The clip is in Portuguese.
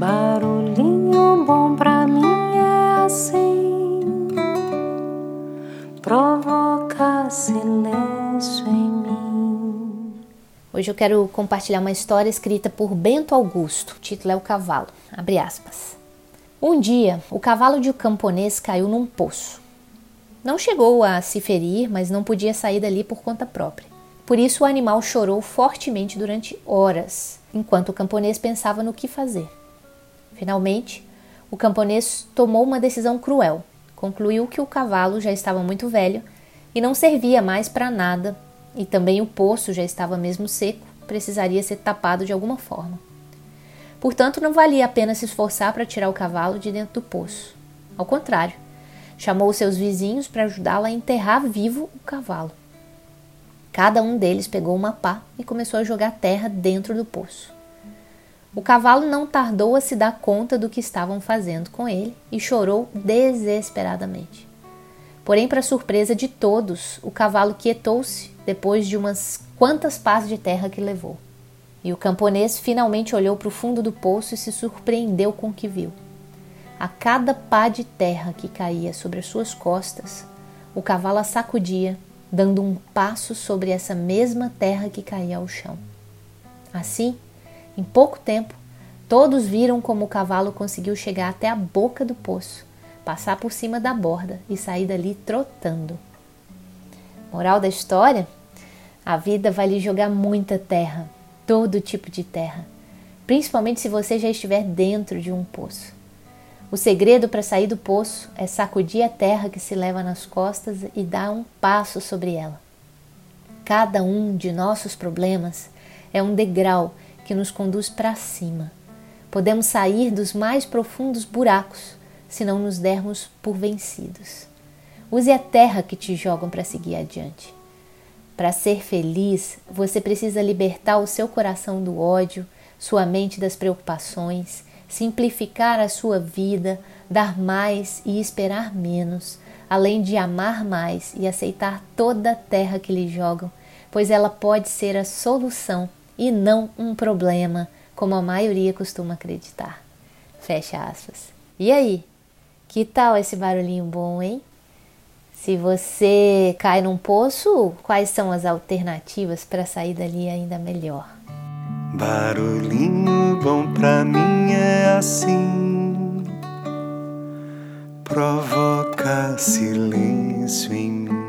Barulhinho bom pra mim é assim, provoca silêncio em mim. Hoje eu quero compartilhar uma história escrita por Bento Augusto. O título é O Cavalo. Abre aspas. Um dia, o cavalo de um camponês caiu num poço. Não chegou a se ferir, mas não podia sair dali por conta própria. Por isso, o animal chorou fortemente durante horas, enquanto o camponês pensava no que fazer. Finalmente, o camponês tomou uma decisão cruel. Concluiu que o cavalo já estava muito velho e não servia mais para nada, e também o poço já estava mesmo seco, precisaria ser tapado de alguma forma. Portanto, não valia a pena se esforçar para tirar o cavalo de dentro do poço. Ao contrário, chamou seus vizinhos para ajudá-la a enterrar vivo o cavalo. Cada um deles pegou uma pá e começou a jogar terra dentro do poço. O cavalo não tardou a se dar conta do que estavam fazendo com ele e chorou desesperadamente. Porém, para surpresa de todos, o cavalo quietou-se depois de umas quantas pás de terra que levou. E o camponês finalmente olhou para o fundo do poço e se surpreendeu com o que viu. A cada pá de terra que caía sobre as suas costas, o cavalo a sacudia, dando um passo sobre essa mesma terra que caía ao chão. Assim, em pouco tempo, todos viram como o cavalo conseguiu chegar até a boca do poço, passar por cima da borda e sair dali trotando. Moral da história? A vida vai lhe jogar muita terra, todo tipo de terra, principalmente se você já estiver dentro de um poço. O segredo para sair do poço é sacudir a terra que se leva nas costas e dar um passo sobre ela. Cada um de nossos problemas é um degrau que nos conduz para cima. Podemos sair dos mais profundos buracos se não nos dermos por vencidos. Use a terra que te jogam para seguir adiante. Para ser feliz, você precisa libertar o seu coração do ódio, sua mente das preocupações, simplificar a sua vida, dar mais e esperar menos, além de amar mais e aceitar toda a terra que lhe jogam, pois ela pode ser a solução e não um problema, como a maioria costuma acreditar. Fecha aspas. E aí? Que tal esse barulhinho bom, hein? Se você cai num poço, quais são as alternativas para sair dali ainda melhor? Barulhinho bom pra mim é assim, provoca silêncio em mim.